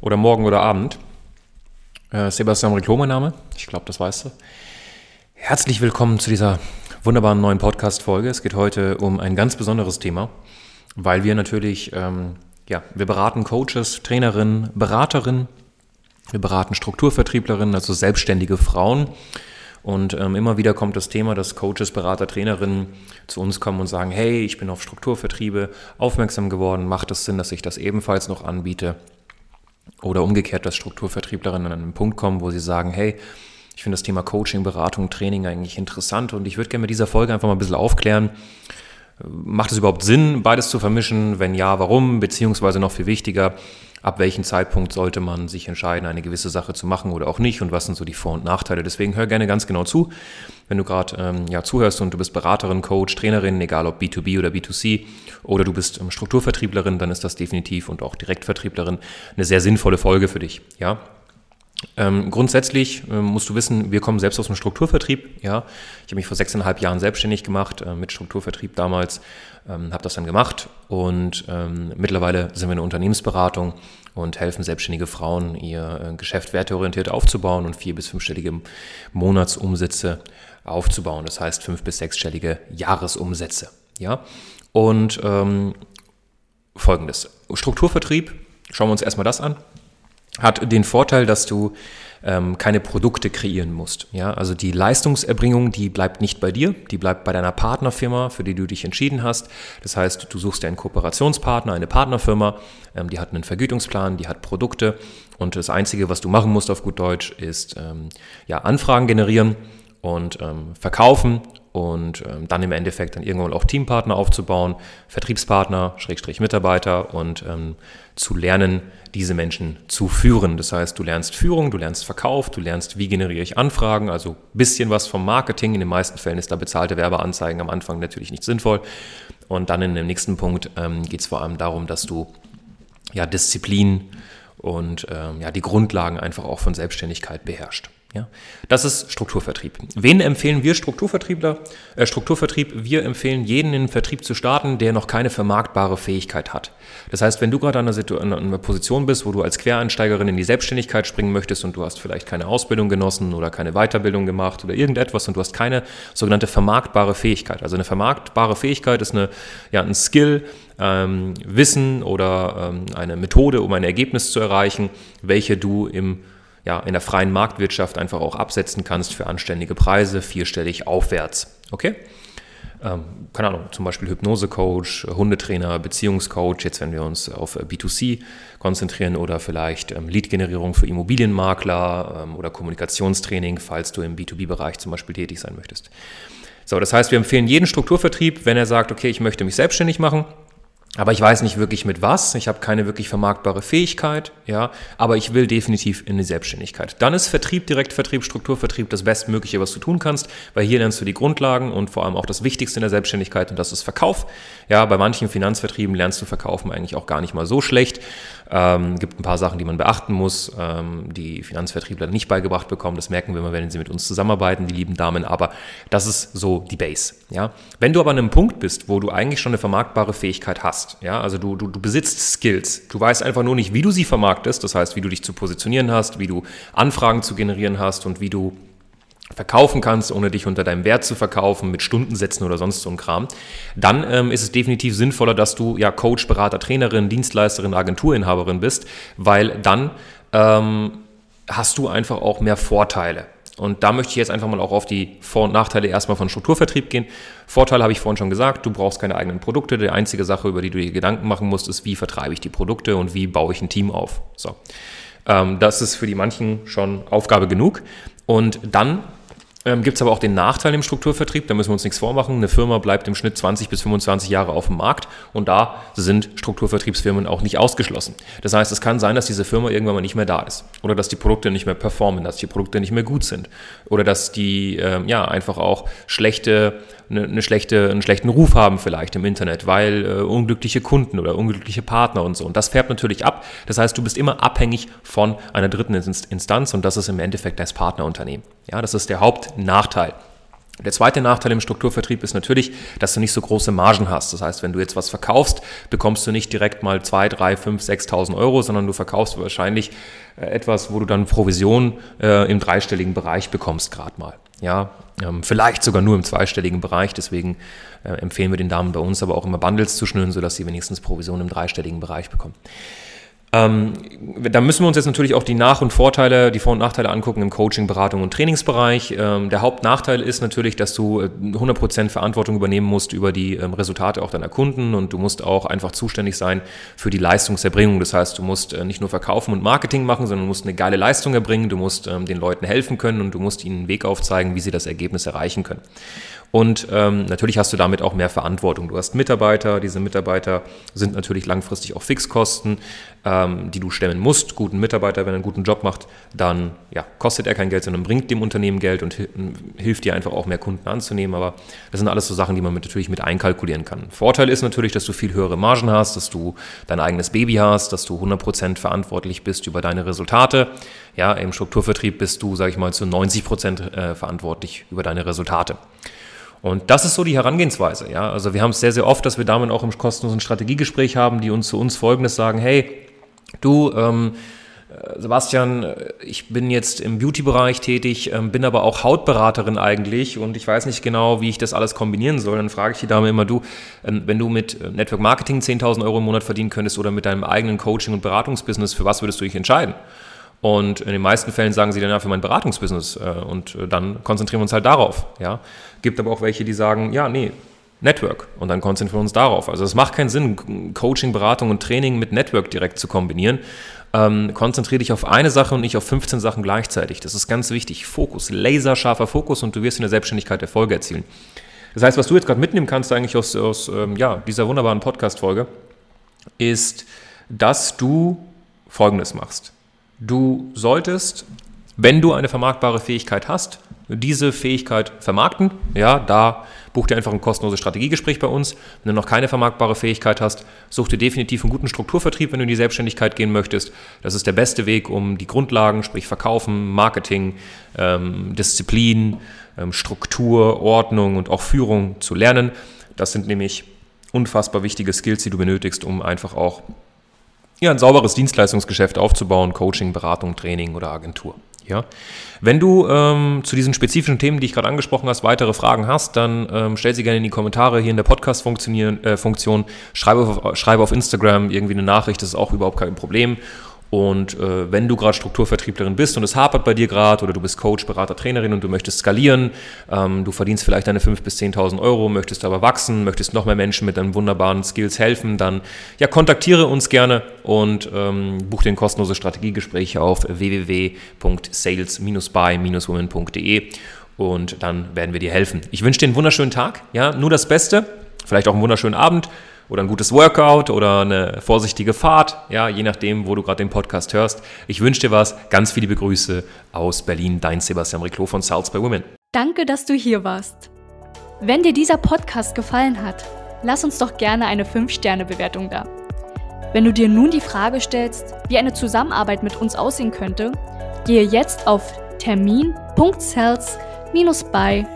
oder morgen oder Abend. Äh, Sebastian Riclo, mein Name. Ich glaube, das weißt du. Herzlich willkommen zu dieser wunderbaren neuen Podcast-Folge. Es geht heute um ein ganz besonderes Thema, weil wir natürlich, ähm, ja, wir beraten Coaches, Trainerinnen, Beraterinnen, wir beraten Strukturvertrieblerinnen, also selbstständige Frauen und ähm, immer wieder kommt das Thema, dass Coaches, Berater, Trainerinnen zu uns kommen und sagen, hey, ich bin auf Strukturvertriebe aufmerksam geworden, macht es Sinn, dass ich das ebenfalls noch anbiete? Oder umgekehrt, dass Strukturvertrieblerinnen an einen Punkt kommen, wo sie sagen, hey, ich finde das Thema Coaching, Beratung, Training eigentlich interessant und ich würde gerne mit dieser Folge einfach mal ein bisschen aufklären, macht es überhaupt Sinn, beides zu vermischen? Wenn ja, warum? Beziehungsweise noch viel wichtiger, ab welchem Zeitpunkt sollte man sich entscheiden, eine gewisse Sache zu machen oder auch nicht und was sind so die Vor- und Nachteile. Deswegen hör gerne ganz genau zu, wenn du gerade ähm, ja, zuhörst und du bist Beraterin, Coach, Trainerin, egal ob B2B oder B2C oder du bist ähm, Strukturvertrieblerin, dann ist das definitiv und auch Direktvertrieblerin eine sehr sinnvolle Folge für dich. Ja, ähm, grundsätzlich ähm, musst du wissen, wir kommen selbst aus dem Strukturvertrieb. Ja, ich habe mich vor sechseinhalb Jahren selbstständig gemacht äh, mit Strukturvertrieb damals, ähm, habe das dann gemacht und ähm, mittlerweile sind wir eine Unternehmensberatung und helfen selbstständige Frauen, ihr äh, Geschäft werteorientiert aufzubauen und vier bis fünfstellige Monatsumsätze aufzubauen. Das heißt fünf bis sechsstellige Jahresumsätze. Ja, und ähm, folgendes: Strukturvertrieb. Schauen wir uns erstmal das an hat den Vorteil, dass du ähm, keine Produkte kreieren musst. Ja? Also die Leistungserbringung, die bleibt nicht bei dir, die bleibt bei deiner Partnerfirma, für die du dich entschieden hast. Das heißt, du suchst dir einen Kooperationspartner, eine Partnerfirma, ähm, die hat einen Vergütungsplan, die hat Produkte und das Einzige, was du machen musst auf gut Deutsch, ist ähm, ja, Anfragen generieren und ähm, verkaufen und ähm, dann im Endeffekt dann irgendwann auch Teampartner aufzubauen, Vertriebspartner, Schrägstrich Mitarbeiter und ähm, zu lernen, diese Menschen zu führen. Das heißt, du lernst Führung, du lernst Verkauf, du lernst, wie generiere ich Anfragen, also ein bisschen was vom Marketing. In den meisten Fällen ist da bezahlte Werbeanzeigen am Anfang natürlich nicht sinnvoll. Und dann in dem nächsten Punkt ähm, geht es vor allem darum, dass du ja Disziplin und ähm, ja die Grundlagen einfach auch von Selbstständigkeit beherrscht. Ja, das ist Strukturvertrieb. Wen empfehlen wir Strukturvertriebler? Äh, Strukturvertrieb, wir empfehlen jeden in den Vertrieb zu starten, der noch keine vermarktbare Fähigkeit hat. Das heißt, wenn du gerade an einer, Position bist, wo du als Quereinsteigerin in die Selbstständigkeit springen möchtest und du hast vielleicht keine Ausbildung genossen oder keine Weiterbildung gemacht oder irgendetwas und du hast keine sogenannte vermarktbare Fähigkeit. Also eine vermarktbare Fähigkeit ist eine, ja, ein Skill, ähm, Wissen oder ähm, eine Methode, um ein Ergebnis zu erreichen, welche du im ja, in der freien Marktwirtschaft einfach auch absetzen kannst für anständige Preise, vierstellig aufwärts. Okay? Ähm, keine Ahnung, zum Beispiel Hypnosecoach, Hundetrainer, Beziehungscoach, jetzt wenn wir uns auf B2C konzentrieren oder vielleicht ähm, Lead-Generierung für Immobilienmakler ähm, oder Kommunikationstraining, falls du im B2B-Bereich zum Beispiel tätig sein möchtest. So, das heißt, wir empfehlen jeden Strukturvertrieb, wenn er sagt, okay, ich möchte mich selbstständig machen, aber ich weiß nicht wirklich mit was. Ich habe keine wirklich vermarktbare Fähigkeit, ja. Aber ich will definitiv in die Selbstständigkeit. Dann ist Vertrieb, Direktvertrieb, Strukturvertrieb das Bestmögliche, was du tun kannst, weil hier lernst du die Grundlagen und vor allem auch das Wichtigste in der Selbstständigkeit und das ist Verkauf. Ja, bei manchen Finanzvertrieben lernst du Verkaufen eigentlich auch gar nicht mal so schlecht. Ähm, gibt ein paar Sachen, die man beachten muss, ähm, die Finanzvertriebler nicht beigebracht bekommen. Das merken wir immer, wenn sie mit uns zusammenarbeiten, die lieben Damen. Aber das ist so die Base. Ja, wenn du aber an einem Punkt bist, wo du eigentlich schon eine vermarktbare Fähigkeit hast hast. Ja, also du, du, du besitzt Skills. Du weißt einfach nur nicht, wie du sie vermarktest. Das heißt, wie du dich zu positionieren hast, wie du Anfragen zu generieren hast und wie du verkaufen kannst, ohne dich unter deinem Wert zu verkaufen, mit Stundensätzen oder sonst so ein Kram, dann ähm, ist es definitiv sinnvoller, dass du ja Coach, Berater, Trainerin, Dienstleisterin, Agenturinhaberin bist, weil dann ähm, hast du einfach auch mehr Vorteile. Und da möchte ich jetzt einfach mal auch auf die Vor- und Nachteile erstmal von Strukturvertrieb gehen. Vorteile habe ich vorhin schon gesagt, du brauchst keine eigenen Produkte. Die einzige Sache, über die du dir Gedanken machen musst, ist, wie vertreibe ich die Produkte und wie baue ich ein Team auf. So. Ähm, das ist für die manchen schon Aufgabe genug. Und dann ähm, gibt es aber auch den Nachteil im Strukturvertrieb, da müssen wir uns nichts vormachen. Eine Firma bleibt im Schnitt 20 bis 25 Jahre auf dem Markt und da sind Strukturvertriebsfirmen auch nicht ausgeschlossen. Das heißt, es kann sein, dass diese Firma irgendwann mal nicht mehr da ist oder dass die Produkte nicht mehr performen, dass die Produkte nicht mehr gut sind oder dass die ähm, ja einfach auch schlechte eine, eine, schlechte, einen schlechten Ruf haben vielleicht im Internet, weil äh, unglückliche Kunden oder unglückliche Partner und so. Und das färbt natürlich ab. Das heißt, du bist immer abhängig von einer dritten Instanz und das ist im Endeffekt das Partnerunternehmen. Ja, das ist der Hauptnachteil. Der zweite Nachteil im Strukturvertrieb ist natürlich, dass du nicht so große Margen hast. Das heißt, wenn du jetzt was verkaufst, bekommst du nicht direkt mal 2, 3, 5, 6.000 Euro, sondern du verkaufst wahrscheinlich äh, etwas, wo du dann Provision äh, im dreistelligen Bereich bekommst, gerade mal. Ja, ähm, vielleicht sogar nur im zweistelligen Bereich. Deswegen äh, empfehlen wir den Damen bei uns aber auch immer Bundles zu schnüren, sodass sie wenigstens Provision im dreistelligen Bereich bekommen. Ähm, da müssen wir uns jetzt natürlich auch die Nach- und Vorteile, die Vor- und Nachteile angucken im Coaching, Beratung und Trainingsbereich. Ähm, der Hauptnachteil ist natürlich, dass du 100% äh, Verantwortung übernehmen musst über die ähm, Resultate auch deiner Kunden und du musst auch einfach zuständig sein für die Leistungserbringung. Das heißt, du musst äh, nicht nur Verkaufen und Marketing machen, sondern du musst eine geile Leistung erbringen, du musst ähm, den Leuten helfen können und du musst ihnen einen Weg aufzeigen, wie sie das Ergebnis erreichen können. Und ähm, natürlich hast du damit auch mehr Verantwortung. Du hast Mitarbeiter, diese Mitarbeiter sind natürlich langfristig auch Fixkosten, ähm, die du stemmen musst. Guten Mitarbeiter, wenn er einen guten Job macht, dann ja, kostet er kein Geld, sondern bringt dem Unternehmen Geld und hilft dir einfach auch mehr Kunden anzunehmen. Aber das sind alles so Sachen, die man mit, natürlich mit einkalkulieren kann. Vorteil ist natürlich, dass du viel höhere Margen hast, dass du dein eigenes Baby hast, dass du 100% verantwortlich bist über deine Resultate. Ja, im Strukturvertrieb bist du, sage ich mal, zu 90% äh, verantwortlich über deine Resultate. Und das ist so die Herangehensweise. Ja? Also wir haben es sehr, sehr oft, dass wir damit auch im kostenlosen Strategiegespräch haben, die uns zu uns Folgendes sagen, hey, du, ähm, äh, Sebastian, äh, ich bin jetzt im Beauty-Bereich tätig, ähm, bin aber auch Hautberaterin eigentlich und ich weiß nicht genau, wie ich das alles kombinieren soll. Dann frage ich die Dame immer, du, ähm, wenn du mit äh, Network Marketing 10.000 Euro im Monat verdienen könntest oder mit deinem eigenen Coaching- und Beratungsbusiness, für was würdest du dich entscheiden? Und in den meisten Fällen sagen sie dann ja für mein Beratungsbusiness äh, und äh, dann konzentrieren wir uns halt darauf. Ja? Gibt aber auch welche, die sagen, ja, nee, Network und dann konzentrieren wir uns darauf. Also es macht keinen Sinn, Coaching, Beratung und Training mit Network direkt zu kombinieren. Ähm, konzentriere dich auf eine Sache und nicht auf 15 Sachen gleichzeitig. Das ist ganz wichtig. Fokus, laserscharfer Fokus und du wirst in der Selbstständigkeit Erfolge erzielen. Das heißt, was du jetzt gerade mitnehmen kannst eigentlich aus, aus ähm, ja, dieser wunderbaren Podcast-Folge, ist, dass du Folgendes machst. Du solltest, wenn du eine vermarktbare Fähigkeit hast, diese Fähigkeit vermarkten. Ja, da buch dir einfach ein kostenloses Strategiegespräch bei uns. Wenn du noch keine vermarktbare Fähigkeit hast, such dir definitiv einen guten Strukturvertrieb, wenn du in die Selbstständigkeit gehen möchtest. Das ist der beste Weg, um die Grundlagen, sprich Verkaufen, Marketing, ähm, Disziplin, ähm, Struktur, Ordnung und auch Führung zu lernen. Das sind nämlich unfassbar wichtige Skills, die du benötigst, um einfach auch ja, ein sauberes Dienstleistungsgeschäft aufzubauen, Coaching, Beratung, Training oder Agentur. Ja. Wenn du ähm, zu diesen spezifischen Themen, die ich gerade angesprochen habe, weitere Fragen hast, dann ähm, stell sie gerne in die Kommentare hier in der Podcast-Funktion. Äh, schreibe, auf, schreibe auf Instagram irgendwie eine Nachricht, das ist auch überhaupt kein Problem. Und äh, wenn du gerade Strukturvertrieblerin bist und es hapert bei dir gerade oder du bist Coach, Berater, Trainerin und du möchtest skalieren, ähm, du verdienst vielleicht deine 5.000 bis 10.000 Euro, möchtest aber wachsen, möchtest noch mehr Menschen mit deinen wunderbaren Skills helfen, dann ja, kontaktiere uns gerne und ähm, buch dir ein kostenloses Strategiegespräch auf www.sales-by-women.de und dann werden wir dir helfen. Ich wünsche dir einen wunderschönen Tag, ja, nur das Beste, vielleicht auch einen wunderschönen Abend oder ein gutes Workout oder eine vorsichtige Fahrt, ja, je nachdem, wo du gerade den Podcast hörst. Ich wünsche dir was. Ganz viele Grüße aus Berlin, dein Sebastian Riclo von Sales by Women. Danke, dass du hier warst. Wenn dir dieser Podcast gefallen hat, lass uns doch gerne eine 5-Sterne-Bewertung da. Wenn du dir nun die Frage stellst, wie eine Zusammenarbeit mit uns aussehen könnte, gehe jetzt auf termin.sales-by-women.de